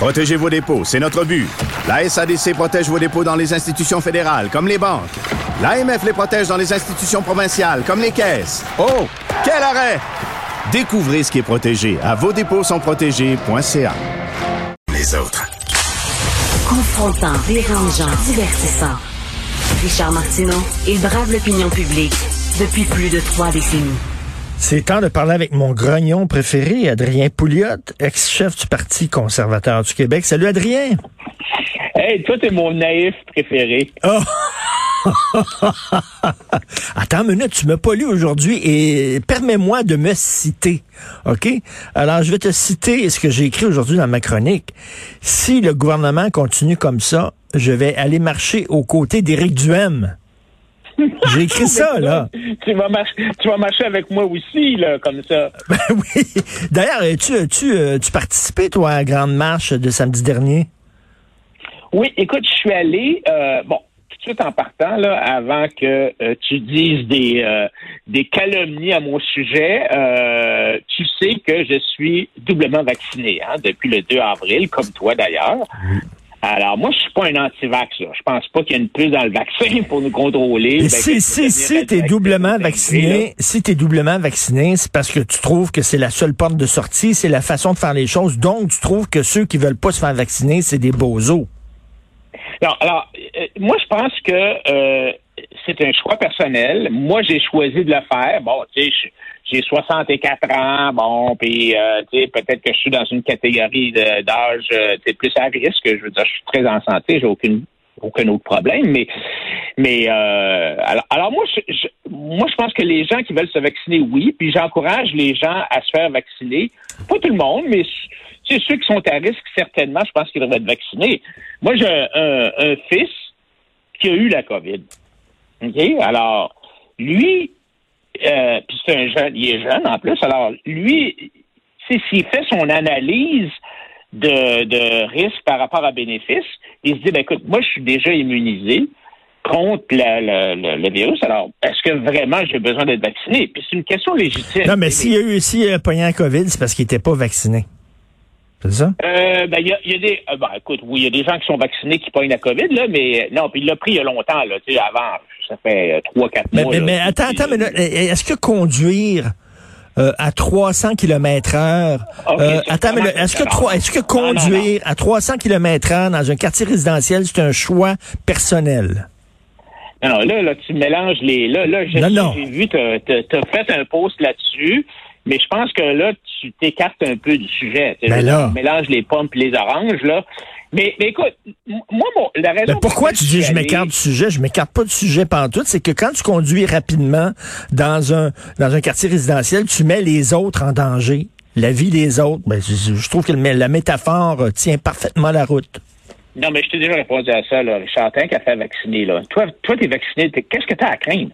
Protégez vos dépôts, c'est notre but. La SADC protège vos dépôts dans les institutions fédérales, comme les banques. L'AMF les protège dans les institutions provinciales, comme les caisses. Oh, quel arrêt! Découvrez ce qui est protégé à vos dépôts sont protégés.ca. Les autres. Confrontant, dérangeant, divertissant. Richard Martineau, il brave l'opinion publique depuis plus de trois décennies. C'est temps de parler avec mon grognon préféré, Adrien Pouliot, ex-chef du Parti conservateur du Québec. Salut Adrien! Hey, toi, t'es mon naïf préféré. Oh! Attends une minute, tu m'as pas lu aujourd'hui et permets-moi de me citer. OK? Alors, je vais te citer ce que j'ai écrit aujourd'hui dans ma chronique. Si le gouvernement continue comme ça, je vais aller marcher aux côtés d'Éric Duhem. J'ai écrit ça, là. Tu vas, marcher, tu vas marcher avec moi aussi, là, comme ça. Ben oui. D'ailleurs, tu, tu, euh, tu participé, toi, à la grande marche de samedi dernier? Oui, écoute, je suis allé, euh, bon, tout de suite en partant, là, avant que euh, tu dises des, euh, des calomnies à mon sujet, euh, tu sais que je suis doublement vacciné hein, depuis le 2 avril, comme toi d'ailleurs. Alors, moi, je suis pas un anti-vax. Là. Je pense pas qu'il y a une puce dans le vaccin pour nous contrôler. Ben, si, si, tu si t'es doublement vacciné, si t'es doublement vacciné, c'est parce que tu trouves que c'est la seule porte de sortie, c'est la façon de faire les choses. Donc, tu trouves que ceux qui veulent pas se faire vacciner, c'est des bozos. Non, alors, euh, moi, je pense que euh, c'est un choix personnel. Moi, j'ai choisi de le faire. Bon, tu sais, j'ai 64 ans, bon, puis, euh, tu sais, peut-être que je suis dans une catégorie d'âge, euh, plus à risque. Je veux dire, je suis très en santé, j'ai aucune aucun autre problème, mais mais euh, alors, alors moi je, moi je pense que les gens qui veulent se vacciner, oui, puis j'encourage les gens à se faire vacciner. Pas tout le monde, mais c'est ceux qui sont à risque certainement, je pense qu'ils devraient être vaccinés. Moi j'ai un- un fils qui a eu la COVID. OK? Alors, lui, euh, puis c'est un jeune, il est jeune en plus, alors lui, s'il fait son analyse de, de risque par rapport à bénéfice, il se dit, ben, écoute, moi, je suis déjà immunisé contre la- la- la- le virus, alors est-ce que vraiment j'ai besoin d'être vacciné? Puis c'est une question légitime. Non, mais s'il y a eu, s'il y a pogné un COVID, c'est parce qu'il était pas vacciné. C'est ça? Euh, ben, il y a, il y a des, euh, ben, écoute, oui, il y a des gens qui sont vaccinés qui pognent la COVID, là, mais non, puis il l'a pris il y a longtemps, là, tu sais, avant, ça fait euh, trois, quatre mois. mais, là. mais attends, attends, mais là, est-ce que conduire euh, à 300 km heure, euh, attends, mais est-ce que, Non, non, non. conduire à 300 km heure dans un quartier résidentiel, c'est un choix personnel? Non, là, là, tu mélanges les. Là, là, j'ai vu, tu as fait un post là-dessus, mais je pense que là, tu t'écartes un peu du sujet. Ben là. Tu mélanges les pommes et les oranges, là. Mais, mais écoute, moi, mon, la raison. Mais pour pourquoi tu dis je m'écarte du sujet? Je m'écarte pas du sujet pantoute. C'est que quand tu conduis rapidement dans un, dans un quartier résidentiel, tu mets les autres en danger. La vie des autres. Ben, je, je trouve que la métaphore euh, tient parfaitement la route. Non, mais je t'ai déjà répondu à ça, là. Richard, tant qu'à faire vacciner, là. Toi, toi, t'es vacciné. Qu'est-ce que t'as à craindre?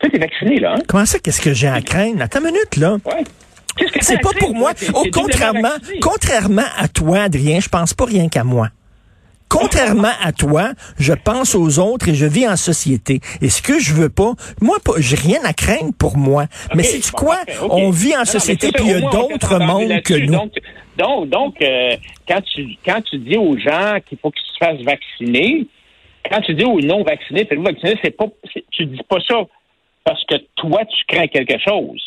Toi, t'es vacciné, là, hein? Comment ça, qu'est-ce que j'ai à craindre? Attends une minute, là. Ouais. C'est pas pour moi. Oh, contrairement, contrairement à toi, Adrien, je pense pas rien qu'à moi. Contrairement à toi, je pense aux autres et je vis en société. Et ce que je veux pas, moi, pas, j'ai rien à craindre pour moi. mais c'est quoi? On vit en non, société puis il y a d'autres mondes que nous. Donc, donc, donc euh, quand tu quand tu dis aux gens qu'il faut qu'ils se fassent vacciner, quand tu dis aux non vaccinés, faites-vous vacciner, c'est pas tu dis pas ça parce que toi tu crains quelque chose.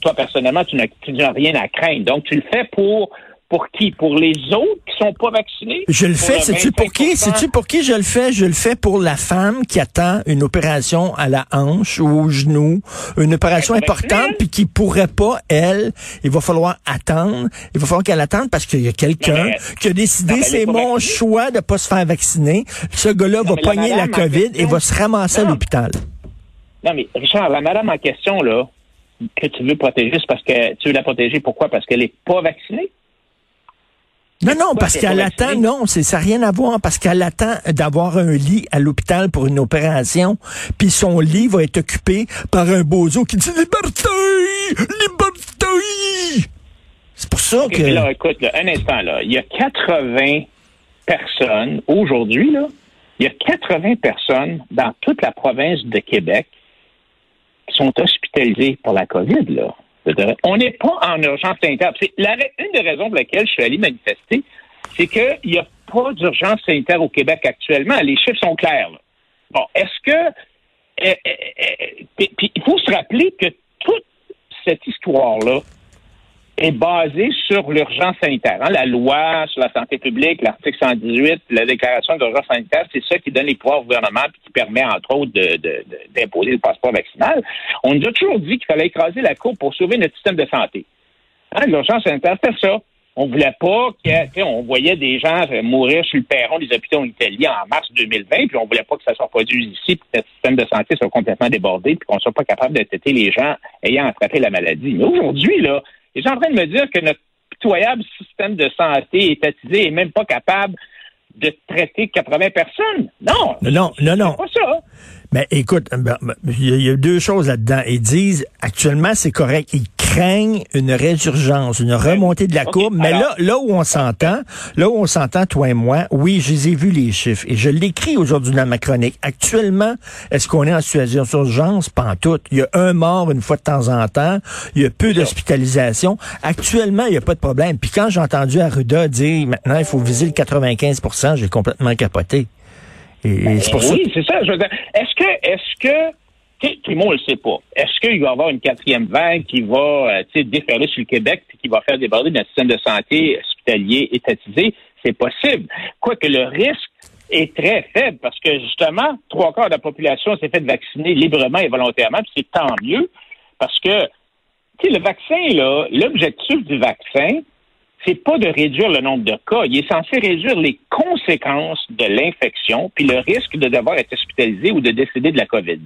Toi personnellement, tu n'as rien à craindre. Donc tu le fais pour pour qui? Pour les autres qui sont pas vaccinés? Je le fais, sais-tu pour qui? 25%? Sais-tu pour qui je le fais? Je le fais pour la femme qui attend une opération à la hanche ou au genou, une opération importante, puis qui pourrait pas, elle, il va falloir attendre. Il va falloir qu'elle attende parce qu'il y a quelqu'un qui a décidé, c'est mon vaccinée. choix de pas se faire vacciner. Ce gars-là va la pogner la en COVID et va se ramasser à l'hôpital. Non, mais Richard, la madame en question, là, que tu veux protéger, c'est parce que tu veux la protéger. Pourquoi? Parce qu'elle n'est pas vaccinée? Non, non, parce qu'elle attend, non, c'est ça n'a rien à voir, parce qu'elle attend d'avoir un lit à l'hôpital pour une opération, puis son lit va être occupé par un bozo qui dit liberté, liberté. C'est pour ça que. là, écoute, là, un instant, là. Il y a 80 personnes aujourd'hui, là. Il y a 80 personnes dans toute la province de Québec qui sont hospitalisées pour la COVID, là. On n'est pas en urgence sanitaire. Une des raisons pour lesquelles je suis allé manifester, c'est qu'il n'y a pas d'urgence sanitaire au Québec actuellement. Les chiffres sont clairs. là. Bon, est-ce que. eh, eh, eh, puis il faut se rappeler que toute cette histoire-là est basée sur l'urgence sanitaire. hein. La loi sur la santé publique, l'article 118, la déclaration d'urgence sanitaire, c'est ça qui donne les pouvoirs au gouvernement puis qui permet, entre autres, d'imposer le passeport vaccinal. On nous a toujours dit qu'il fallait écraser la cour pour sauver notre système de santé. Hein, L'urgence sanitaire, c'était ça. On voulait pas que, tu sais, on voyait des gens euh, mourir sur le perron des hôpitaux en Italie en mars 2020, puis on voulait pas que ça soit produit ici, puis que notre système de santé soit complètement débordé, puis qu'on soit pas capable de traiter les gens ayant attrapé la maladie. Mais aujourd'hui, là, les gens en train de me dire que notre pitoyable système de santé étatisé est même pas capable de traiter 80 personnes. Non. Non, non, non. C'est pas ça. Mais écoute, ben, ben, il y, a- deux choses là-dedans. Ils disent, actuellement, c'est correct. Ils craignent une résurgence, une remontée de la courbe. Mais alors- là, là où on s'entend, là où on s'entend, toi et moi, oui, je les ai vus les chiffres. Et je l'écris aujourd'hui dans ma chronique. Actuellement, est-ce qu'on est en situation d'urgence? Pas en tout. Il y a un mort une fois de temps en temps. Il y a peu d'hospitalisation. Actuellement, il n'y a pas de problème. Puis quand j'ai entendu Arruda dire, maintenant, il faut viser le 95% j'ai complètement capoté. Et, et c'est pour ça. Ben Oui, c'est ça. Je veux dire, est-ce que, est-ce que, tout le monde le sait pas. Est-ce qu'il va y avoir une quatrième vague qui va, euh, tu sais, déferler sur le Québec puis qui va faire déborder notre système de santé hospitalier étatisé? C'est possible. Quoique le risque est très faible parce que justement, trois quarts de la population s'est fait vacciner librement et volontairement, puis c'est tant mieux parce que, tu sais, le vaccin, là, l'objectif du vaccin, c'est pas de réduire le nombre de cas. Il est censé réduire les conséquences de l'infection puis le risque de devoir être hospitalisé ou de décéder de la COVID.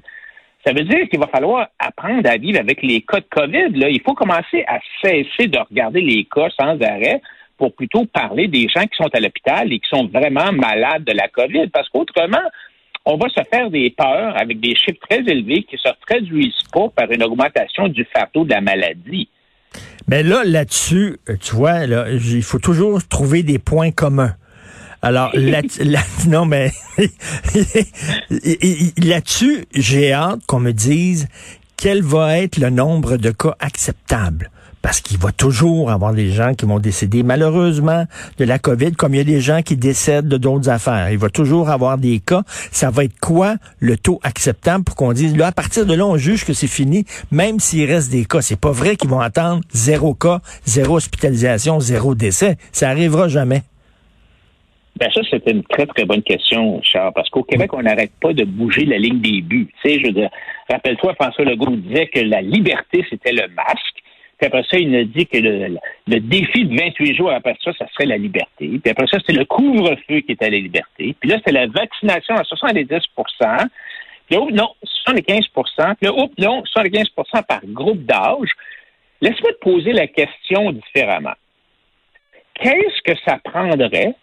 Ça veut dire qu'il va falloir apprendre à vivre avec les cas de COVID. Là. Il faut commencer à cesser de regarder les cas sans arrêt pour plutôt parler des gens qui sont à l'hôpital et qui sont vraiment malades de la COVID. Parce qu'autrement, on va se faire des peurs avec des chiffres très élevés qui ne se traduisent pas par une augmentation du fardeau de la maladie. Mais là, là-dessus, euh, tu vois, là, il faut toujours trouver des points communs. Alors, là, là- non, mais là-dessus, j'ai hâte qu'on me dise quel va être le nombre de cas acceptables. Parce qu'il va toujours avoir des gens qui vont décéder, malheureusement, de la COVID, comme il y a des gens qui décèdent de d'autres affaires. Il va toujours avoir des cas. Ça va être quoi le taux acceptable pour qu'on dise, là, à partir de là, on juge que c'est fini, même s'il reste des cas. C'est pas vrai qu'ils vont attendre zéro cas, zéro hospitalisation, zéro décès. Ça arrivera jamais. Ben ça, c'était une très, très bonne question, Charles, parce qu'au Québec, on n'arrête pas de bouger la ligne des buts. Tu sais, je veux dire, rappelle-toi, François Legault disait que la liberté, c'était le masque. Puis après ça, il a dit que le, défi de 28 jours après ça, ça serait la liberté. Puis après ça, c'était le couvre-feu qui était la liberté. Puis là, c'était la vaccination à 70% Puis là, non, 75% Puis là, oups, non, 75% par groupe d'âge. Laisse-moi te poser la question différemment. Qu'est-ce que ça prendrait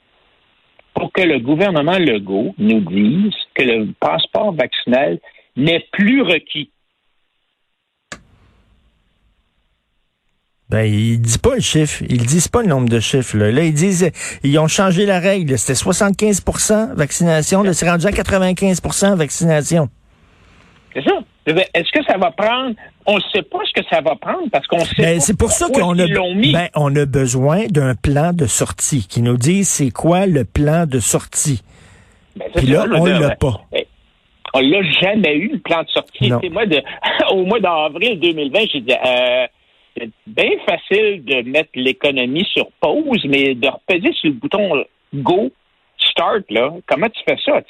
pour que le gouvernement Legault nous dise que le passeport vaccinal n'est plus requis? Ben, ils disent pas le chiffre. Ils disent pas le nombre de chiffres. Là, là ils disent, ils ont changé la règle. C'était 75% vaccination. Là, c'est rendu à 95% vaccination. C'est ça. Est-ce que ça va prendre? On ne sait pas ce que ça va prendre parce qu'on sait Ben, pas c'est pour ça qu'on a, ben, on a besoin d'un plan de sortie qui nous dise c'est quoi le plan de sortie. Ben, Puis là, on dire, l'a ben, pas. ben, On l'a jamais eu, le plan de sortie. Moi, de, au mois d'avril 2020, j'ai dit, euh, c'est bien facile de mettre l'économie sur pause, mais de repeser sur le bouton Go, Start, là, comment tu fais ça?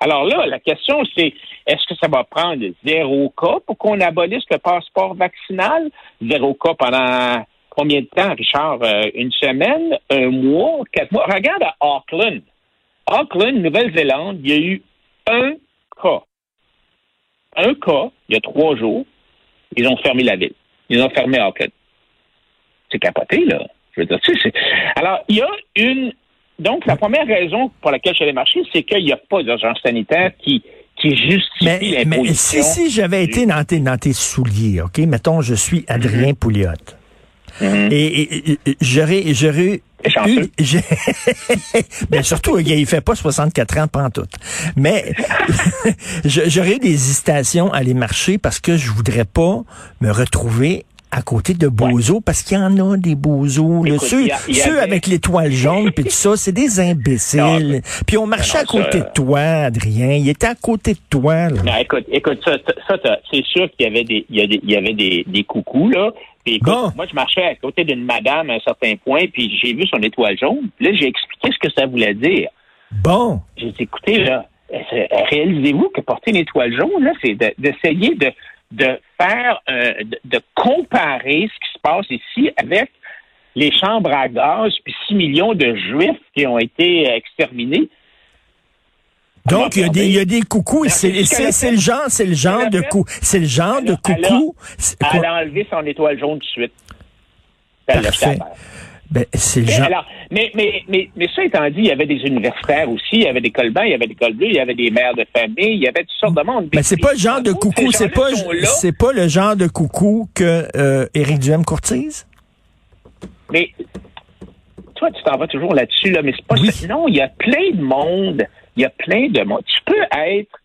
Alors là, la question, c'est est-ce que ça va prendre zéro cas pour qu'on abolisse le passeport vaccinal? Zéro cas pendant combien de temps, Richard? Euh, une semaine, un mois, quatre mois? Regarde à Auckland. Auckland, Nouvelle-Zélande, il y a eu un cas. Un cas, il y a trois jours, ils ont fermé la ville. Ils ont fermé Auckland. C'est capoté, là. Je veux dire, tu sais, c'est- alors, il y a une... Donc, la première raison pour laquelle je marcher, c'est qu'il n'y a pas d'urgence sanitaire qui, qui justifie Mais, mais si, si j'avais été dans tes, dans tes souliers, OK, mettons, je suis Adrien Pouliot. Mhm. Et, et- j'aurais, j'aurais eu, mais surtout, il fait pas 64 ans, pas en tout. Mais j'aurais eu des hésitations à aller marcher parce que je voudrais pas me retrouver à côté de Bozo, parce qu'il y en a des Bozos. Écoute, Ceux, a- avait- avec l'étoile jaune, puis tout ça, c'est des imbéciles. Puis on marchait non, à côté ça- de toi, Adrien. Il était à côté de toi. là. Non, écoute, écoute, ça, ça, c'est sûr qu'il y avait des, il y a des- il y avait des, des coucous, là. Puis écoute, Bon. moi, je marchais à côté d'une madame à un certain point, puis j'ai vu son étoile jaune. Puis là, j'ai expliqué ce que ça voulait dire. Bon. J'ai dit, écoutez, là, euh, réalisez-vous que porter une étoile jaune, là, c'est de- d'essayer de, de faire, euh, de, de comparer ce qui se passe ici avec les chambres à gaz, puis 6 millions de juifs qui ont été euh, exterminés. Donc, il y a des, il y a des coucous. C'est, le genre, c'est le genre de cou, c'est le genre de coucou. Elle a enlevé son étoile jaune tout de suite. Parfait. Ben, c'est le genre. alors, mais, mais, mais, mais ça étant dit, il y avait des universitaires aussi, il y avait des colbans, il y avait des colbus, il y avait des mères de famille, il y avait toutes sortes de monde. Mais c'est pas le genre de coucou, ces c'est pas, c'est le genre de coucou que euh, Éric Duhem courtise. Mais toi, tu t'en vas toujours là-dessus, là, mais c'est pas Oui. ça. Non, il y a plein de monde. Il y a plein de monde. Tu peux être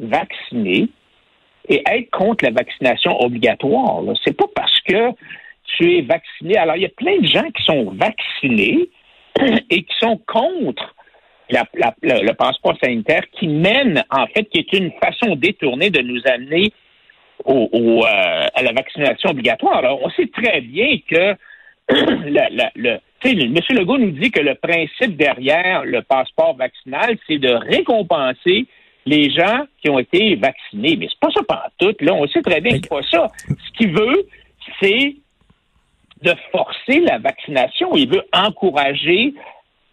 vacciné et être contre la vaccination obligatoire. C'est pas parce que tu es vacciné. Alors, il y a plein de gens qui sont vaccinés et qui sont contre le, passeport sanitaire qui mène, en fait, qui est une façon détournée de nous amener euh, à la vaccination obligatoire. Alors, on sait très bien que le, M. Legault nous dit que le principe derrière le passeport vaccinal, c'est de récompenser les gens qui ont été vaccinés. Mais c'est pas ça partout. Là, on sait très bien que c'est pas ça. Ce qu'il veut, c'est de forcer la vaccination. Il veut encourager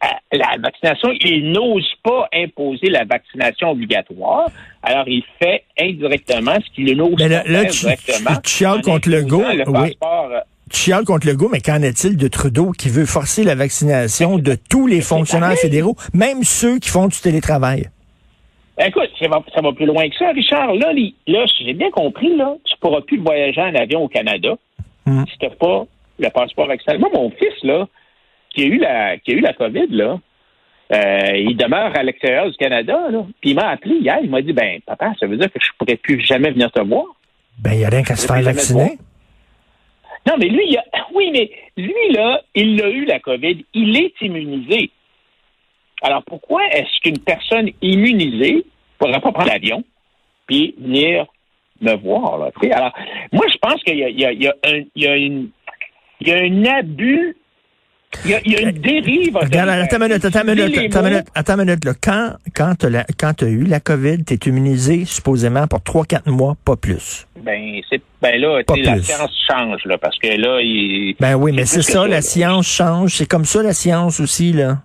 euh, la vaccination. Il n'ose pas imposer la vaccination obligatoire. Alors, il fait indirectement ce qu'il n'ose là- pas là, faire tu- directement. tu- contre imposant Legault, Le oui. euh, Tu chiales contre le goût, mais qu'en est-il de Trudeau qui veut forcer la vaccination de tous les fonctionnaires fédéraux, même ceux qui font du télétravail? Écoute, ça va, ça va plus loin que ça, Richard. Là, là si j'ai bien compris, là, tu pourras plus voyager en avion au Canada Hmm. si tu n'as pas le passeport vaccinal. Moi, mon fils, là, qui a eu la, qui a eu la COVID, là, euh, il demeure à l'extérieur du Canada, là. Puis il m'a appelé hier, il m'a dit, ben, papa, ça veut dire que je pourrais plus jamais venir te voir. Ben, il n'y a rien qu'à se faire vacciner. Non, mais lui, il a, oui, mais lui, là, il a eu la COVID. Il est immunisé. Alors, pourquoi est-ce qu'une personne immunisée ne pourrait pas prendre l'avion puis venir me voir, là? Alors, moi, je pense qu'il y y y y a une, il y a un abus, il y a, il y a une dérive. Regarde, attends une minute, attends minute, attends minute, attends minute, là. Quand, quand quand t'as eu la COVID, t'es immunisé supposément pour 3-4 mois, pas plus. Ben, c'est, ben là, Pas tu la science change, là, parce que là, il. Ben oui, mais c'est ça, la science change. C'est comme ça, la science aussi, là.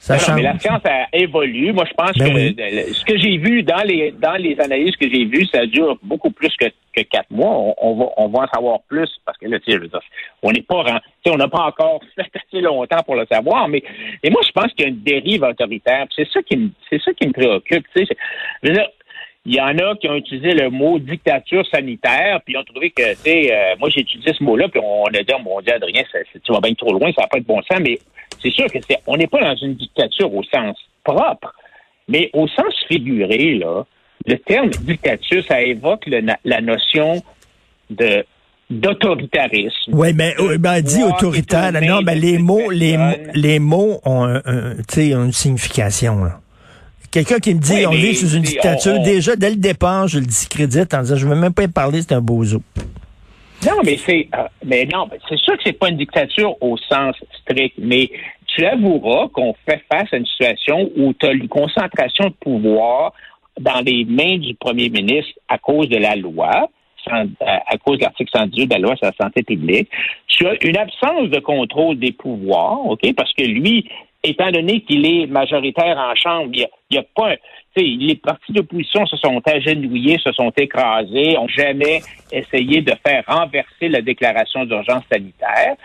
Ça Non, change. mais la science a évolue. Moi, je pense Ben que oui. ce que j'ai vu dans les dans les analyses que j'ai vues, ça dure beaucoup plus que, que quatre mois. On, on va on va en savoir plus parce que là, tu sais, on n'est pas on n'a pas encore fait assez longtemps pour le savoir. Mais et moi, je pense qu'il y a une dérive autoritaire. C'est ça qui me c'est ça qui me préoccupe. Tu sais, C'est- je veux dire, il y en a qui ont utilisé le mot dictature sanitaire, puis ils ont trouvé que, tu sais, euh, moi j'ai utilisé ce mot-là, puis on a dit, oh, mon Dieu, Adrien, ça, tu vas bien trop loin, ça va pas être bon sens, mais c'est sûr que c'est, on n'est pas dans une dictature au sens propre, mais au sens figuré, là, le terme dictature, ça évoque le la notion de d'autoritarisme. Oui, mais de ben, dit autoritaire. Non, ben, de les mots, personnes. les, mots- les mots ont, un- un- tu sais, ont une signification. là. Quelqu'un qui me dit Oui, on mais vit sous une dictature, on- on- déjà, dès le départ, je le discrédite en disant je ne veux même pas y parler, c'est un bozo. Non, mais c'est euh, mais non, c'est sûr que c'est pas une dictature au sens strict, mais tu avoueras qu'on fait face à une situation où tu as une concentration de pouvoir dans les mains du premier ministre à cause de la loi, à à cause de l'article 118 de la loi sur la santé publique. Tu as une absence de contrôle des pouvoirs, OK, parce que lui, étant donné qu'il est majoritaire en Chambre, il n'y a, pas un- tu sais, les partis d'opposition se sont agenouillés, se sont écrasés, ont jamais essayé de faire renverser la déclaration d'urgence sanitaire.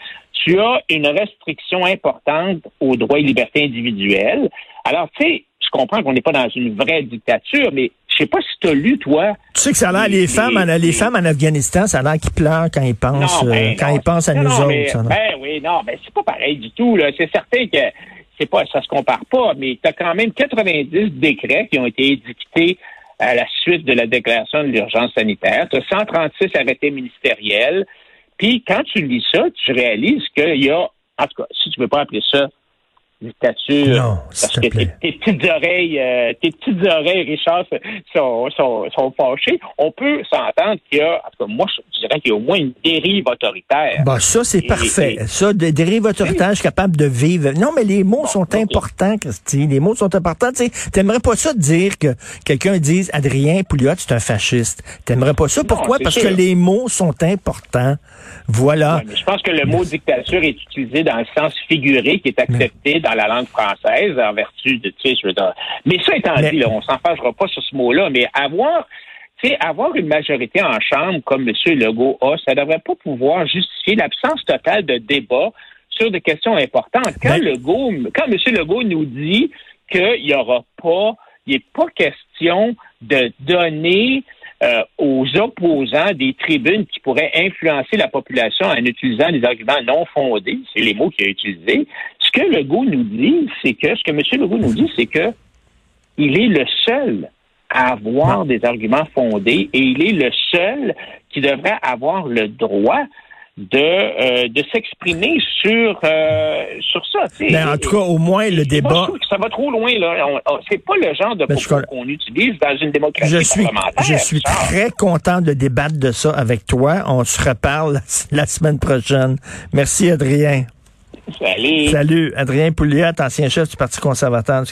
tu as une restriction importante aux droits et libertés individuelles. Alors, tu sais, je comprends qu'on n'est pas dans une vraie dictature, mais je sais pas si tu as lu, toi. Tu sais que ça a l'air, les, femmes, en, les femmes en Afghanistan, ça a l'air qu'ils pleurent quand ils pensent, Non, ben euh, quand non, ils pensent à non, nous autres. mais- ben oui, non, ben c'est pas pareil du tout. là. C'est certain que c'est pas, ça se compare pas, mais tu as quand même 90 décrets qui ont été édictés à la suite de la déclaration de l'urgence sanitaire. Tu as 136 arrêtés ministériels. Puis quand tu lis ça, tu réalises qu'il y a, en tout cas, si tu veux pas appeler ça dictature, Non, parce que tes, tes petites oreilles, euh, tes petites oreilles, Richard, sont, sont, sont fâchées. On peut s'entendre qu'il y a, en tout cas, moi, je dirais qu'il y a au moins une dérive autoritaire. Bon, ça, c'est parfait. et- Ça, des dérives autoritaires, je suis capable de vivre. Non, mais les mots sont importants, Christy. Les mots sont importants. Tu t'aimerais pas ça dire que quelqu'un dise Adrien Pouliot, c'est un fasciste. T'aimerais pas ça? Pourquoi? Parce sûr. que les mots sont importants. Voilà. Ouais, mais je pense que le mot dictature est utilisé dans le sens figuré qui est accepté dans la langue française en vertu de, tu sais, je veux dire. Mais ça étant Mais- dit, là, on s'en fâchera pas sur ce mot-là, mais avoir, tu sais, avoir une majorité en chambre comme M. Legault a, ça devrait pas pouvoir justifier l'absence totale de débat sur des questions importantes. Quand Ben- Legault, quand M. Legault nous dit qu'il n'y aura pas, il n'est pas question de donner euh, aux opposants des tribunes qui pourraient influencer la population en utilisant des arguments non fondés, c'est les mots qu'il a utilisés. Ce que Legault nous dit, c'est que, ce que M. Legault nous dit, c'est que il est le seul à avoir des arguments fondés et il est le seul qui devrait avoir le droit de, euh, de s'exprimer sur, euh, sur ça. Mais en tout cas, au moins, le débat. ça va trop loin. là. C'est pas le genre de Ben, propos qu'on utilise dans une démocratie Je suis, parlementaire. je suis très content de débattre de ça avec toi. On se reparle la semaine prochaine. Merci, Adrien. Salut. Salut, Adrien Pouliot, ancien chef du Parti conservateur.